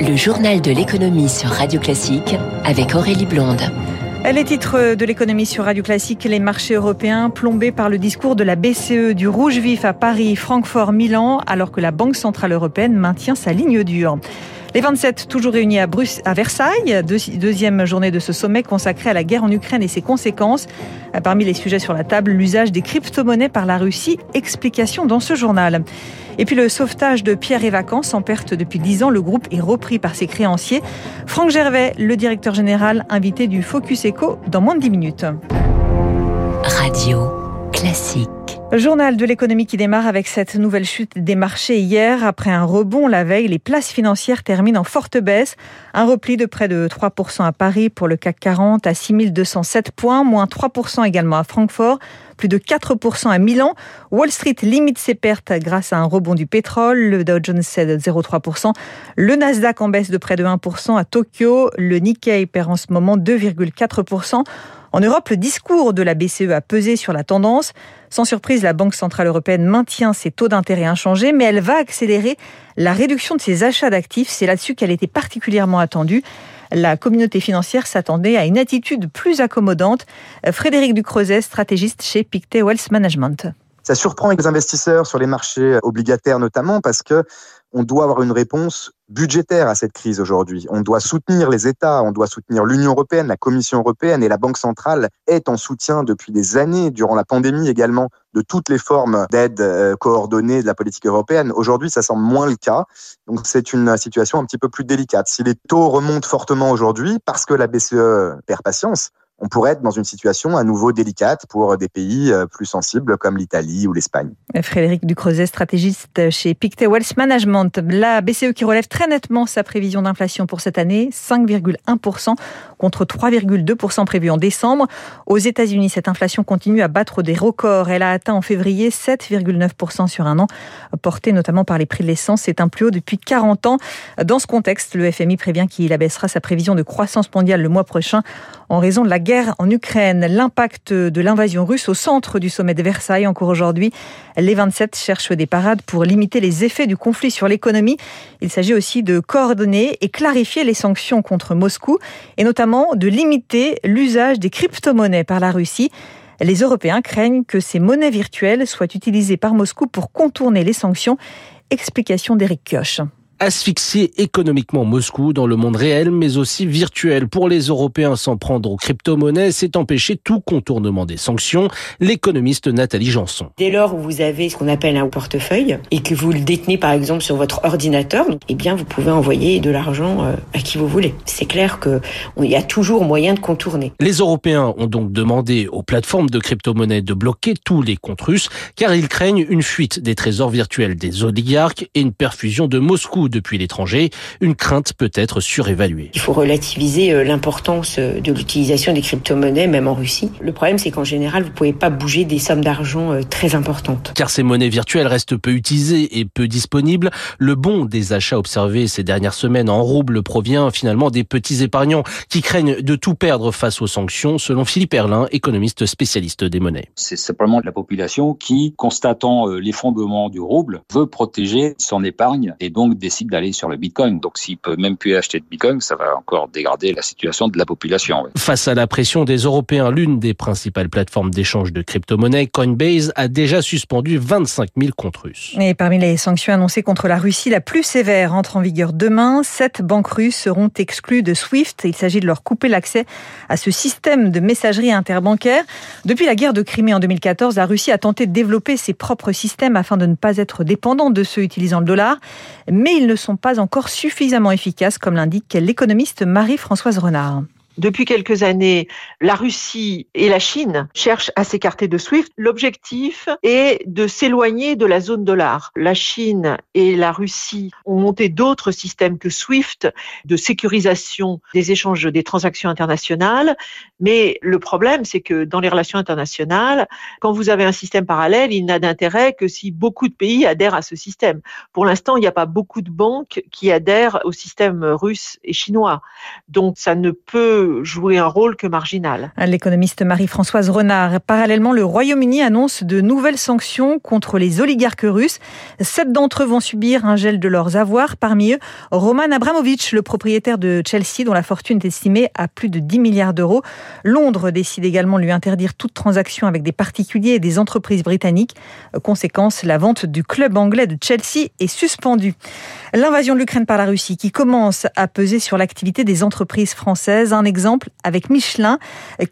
Le journal de l'économie sur Radio Classique avec Aurélie Blonde. Les titres de l'économie sur Radio Classique, les marchés européens plombés par le discours de la BCE du rouge vif à Paris, Francfort, Milan, alors que la Banque Centrale Européenne maintient sa ligne dure. Les 27 toujours réunis à, Bruce, à Versailles, deuxième journée de ce sommet consacré à la guerre en Ukraine et ses conséquences. Parmi les sujets sur la table, l'usage des crypto-monnaies par la Russie. Explication dans ce journal. Et puis le sauvetage de Pierre et Vacances en perte depuis 10 ans. Le groupe est repris par ses créanciers. Franck Gervais, le directeur général, invité du Focus Echo dans moins de 10 minutes. Radio classique. Journal de l'économie qui démarre avec cette nouvelle chute des marchés hier. Après un rebond la veille, les places financières terminent en forte baisse. Un repli de près de 3% à Paris pour le CAC 40 à 6207 points, moins 3% également à Francfort, plus de 4% à Milan. Wall Street limite ses pertes grâce à un rebond du pétrole. Le Dow Jones cède 0,3%. Le Nasdaq en baisse de près de 1% à Tokyo. Le Nikkei perd en ce moment 2,4%. En Europe, le discours de la BCE a pesé sur la tendance. Sans surprise, la Banque Centrale Européenne maintient ses taux d'intérêt inchangés, mais elle va accélérer la réduction de ses achats d'actifs. C'est là-dessus qu'elle était particulièrement attendue. La communauté financière s'attendait à une attitude plus accommodante. Frédéric Ducreuset, stratégiste chez Pictet Wealth Management. Ça surprend les investisseurs sur les marchés obligataires notamment parce que on doit avoir une réponse budgétaire à cette crise aujourd'hui. On doit soutenir les États, on doit soutenir l'Union européenne, la Commission européenne et la Banque centrale est en soutien depuis des années, durant la pandémie également, de toutes les formes d'aide euh, coordonnée de la politique européenne. Aujourd'hui, ça semble moins le cas. Donc c'est une situation un petit peu plus délicate. Si les taux remontent fortement aujourd'hui parce que la BCE perd patience, on pourrait être dans une situation à nouveau délicate pour des pays euh, plus sensibles comme l'Italie ou l'Espagne. Frédéric Ducreuset, stratégiste chez Pictet Wealth Management. La BCE qui relève très nettement sa prévision d'inflation pour cette année, 5,1% contre 3,2% prévu en décembre. Aux États-Unis, cette inflation continue à battre des records. Elle a atteint en février 7,9% sur un an, porté notamment par les prix de l'essence. C'est un plus haut depuis 40 ans. Dans ce contexte, le FMI prévient qu'il abaissera sa prévision de croissance mondiale le mois prochain en raison de la guerre en Ukraine. L'impact de l'invasion russe au centre du sommet de Versailles encore aujourd'hui. Les 27 cherchent des parades pour limiter les effets du conflit sur l'économie. Il s'agit aussi de coordonner et clarifier les sanctions contre Moscou et notamment de limiter l'usage des crypto-monnaies par la Russie. Les Européens craignent que ces monnaies virtuelles soient utilisées par Moscou pour contourner les sanctions. Explication d'Éric Kioch asphyxier économiquement Moscou dans le monde réel, mais aussi virtuel. Pour les Européens, s'en prendre aux crypto-monnaies, c'est empêcher tout contournement des sanctions. L'économiste Nathalie Janson. Dès lors où vous avez ce qu'on appelle un portefeuille et que vous le détenez par exemple sur votre ordinateur, eh bien vous pouvez envoyer de l'argent euh, à qui vous voulez. C'est clair qu'il y a toujours moyen de contourner. Les Européens ont donc demandé aux plateformes de crypto-monnaies de bloquer tous les comptes russes car ils craignent une fuite des trésors virtuels des oligarques et une perfusion de Moscou depuis l'étranger, une crainte peut être surévaluée. Il faut relativiser euh, l'importance euh, de l'utilisation des crypto-monnaies, même en Russie. Le problème, c'est qu'en général, vous ne pouvez pas bouger des sommes d'argent euh, très importantes. Car ces monnaies virtuelles restent peu utilisées et peu disponibles. Le bon des achats observés ces dernières semaines en rouble provient finalement des petits épargnants qui craignent de tout perdre face aux sanctions, selon Philippe Erlin, économiste spécialiste des monnaies. C'est simplement la population qui, constatant l'effondrement du rouble, veut protéger son épargne et donc décide d'aller sur le Bitcoin. Donc s'il peut même plus acheter de Bitcoin, ça va encore dégrader la situation de la population. Face à la pression des Européens, l'une des principales plateformes d'échange de crypto-monnaies, Coinbase, a déjà suspendu 25 000 comptes russes. Et parmi les sanctions annoncées contre la Russie, la plus sévère entre en vigueur demain. Sept banques russes seront exclues de SWIFT. Il s'agit de leur couper l'accès à ce système de messagerie interbancaire. Depuis la guerre de Crimée en 2014, la Russie a tenté de développer ses propres systèmes afin de ne pas être dépendant de ceux utilisant le dollar. Mais il ne sont pas encore suffisamment efficaces, comme l'indique l'économiste Marie-Françoise Renard. Depuis quelques années, la Russie et la Chine cherchent à s'écarter de SWIFT. L'objectif est de s'éloigner de la zone dollar. La Chine et la Russie ont monté d'autres systèmes que SWIFT de sécurisation des échanges des transactions internationales. Mais le problème, c'est que dans les relations internationales, quand vous avez un système parallèle, il n'a d'intérêt que si beaucoup de pays adhèrent à ce système. Pour l'instant, il n'y a pas beaucoup de banques qui adhèrent au système russe et chinois. Donc, ça ne peut jouer un rôle que marginal. L'économiste Marie-Françoise Renard. Parallèlement, le Royaume-Uni annonce de nouvelles sanctions contre les oligarques russes. Sept d'entre eux vont subir un gel de leurs avoirs. Parmi eux, Roman Abramovich, le propriétaire de Chelsea, dont la fortune est estimée à plus de 10 milliards d'euros. Londres décide également de lui interdire toute transaction avec des particuliers et des entreprises britanniques. Conséquence, la vente du club anglais de Chelsea est suspendue. L'invasion de l'Ukraine par la Russie qui commence à peser sur l'activité des entreprises françaises. Un exemple avec Michelin.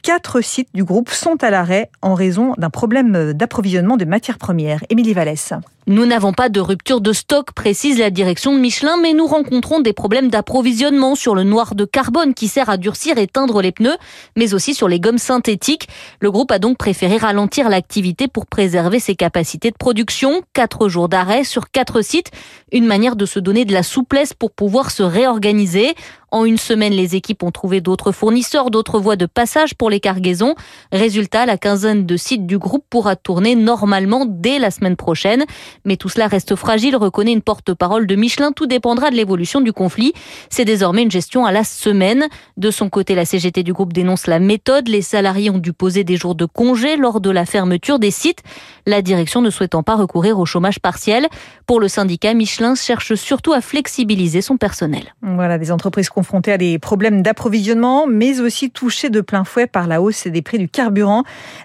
Quatre sites du groupe sont à l'arrêt en raison d'un problème d'approvisionnement de matières premières. Émilie Vallès. Nous n'avons pas de rupture de stock, précise la direction de Michelin, mais nous rencontrons des problèmes d'approvisionnement sur le noir de carbone qui sert à durcir et teindre les pneus, mais aussi sur les gommes synthétiques. Le groupe a donc préféré ralentir l'activité pour préserver ses capacités de production. Quatre jours d'arrêt sur quatre sites, une manière de se donner de la souplesse pour pouvoir se réorganiser. En une semaine, les équipes ont trouvé d'autres fournisseurs, d'autres voies de passage pour les cargaisons. Résultat, la quinzaine de sites du groupe pourra tourner normalement dès la semaine prochaine. Mais tout cela reste fragile, reconnaît une porte-parole de Michelin. Tout dépendra de l'évolution du conflit. C'est désormais une gestion à la semaine. De son côté, la CGT du groupe dénonce la méthode. Les salariés ont dû poser des jours de congé lors de la fermeture des sites. La direction ne souhaitant pas recourir au chômage partiel. Pour le syndicat, Michelin cherche surtout à flexibiliser son personnel. Voilà, des entreprises confrontés à des problèmes d'approvisionnement, mais aussi touchés de plein fouet par la hausse des prix du carburant.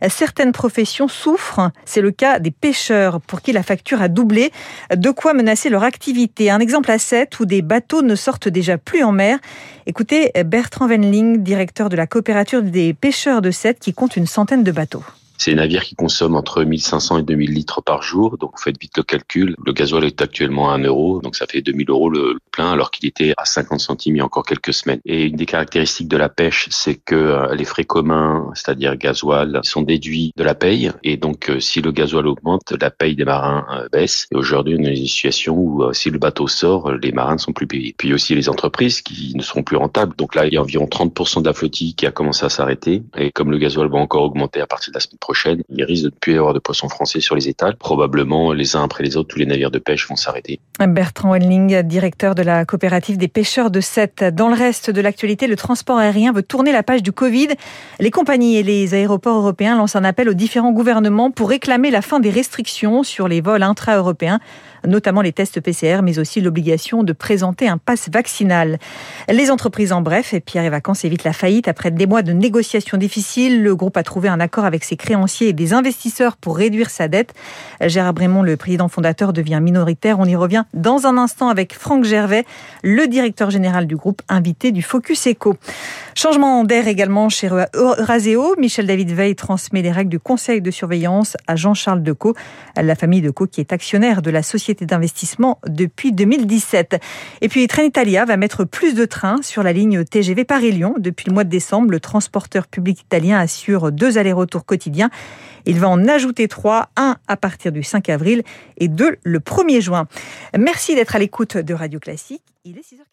Certaines professions souffrent. C'est le cas des pêcheurs, pour qui la facture a doublé. De quoi menacer leur activité. Un exemple à 7 où des bateaux ne sortent déjà plus en mer. Écoutez Bertrand Venling, directeur de la coopérative des pêcheurs de Sète, qui compte une centaine de bateaux. C'est des navires qui consomment entre 1500 et 2000 litres par jour. Donc, vous faites vite le calcul. Le gasoil est actuellement à 1 euro. Donc, ça fait 2000 euros le plein alors qu'il était à 50 centimes il y a encore quelques semaines. Et une des caractéristiques de la pêche, c'est que euh, les frais communs, c'est-à-dire gasoil, sont déduits de la paye. Et donc, euh, si le gasoil augmente, la paye des marins euh, baisse. Et aujourd'hui, on a une situation où si le bateau sort, les marins ne sont plus payés. Puis aussi les entreprises qui ne seront plus rentables. Donc là, il y a environ 30% de la flottille qui a commencé à s'arrêter. Et comme le gasoil va encore augmenter à partir de la semaine prochaine, il risque de ne plus y avoir de poissons français sur les étals. Probablement, les uns après les autres, tous les navires de pêche vont s'arrêter. Bertrand Welling, directeur de la coopérative des pêcheurs de Sète. Dans le reste de l'actualité, le transport aérien veut tourner la page du Covid. Les compagnies et les aéroports européens lancent un appel aux différents gouvernements pour réclamer la fin des restrictions sur les vols intra-européens notamment les tests PCR, mais aussi l'obligation de présenter un pass vaccinal. Les entreprises en bref, et Pierre et Vacances évite la faillite après des mois de négociations difficiles. Le groupe a trouvé un accord avec ses créanciers et des investisseurs pour réduire sa dette. Gérard Brémond, le président fondateur, devient minoritaire. On y revient dans un instant avec Franck Gervais, le directeur général du groupe, invité du Focus Eco. Changement d'air également chez Euraseo. Michel David Veil transmet les règles du conseil de surveillance à Jean-Charles Decaux, la famille Decaux qui est actionnaire de la société d'investissement depuis 2017. Et puis Trenitalia va mettre plus de trains sur la ligne TGV Paris-Lyon. Depuis le mois de décembre, le transporteur public italien assure deux allers-retours quotidiens. Il va en ajouter trois, un à partir du 5 avril et deux le 1er juin. Merci d'être à l'écoute de Radio Classique. Il est 6h40.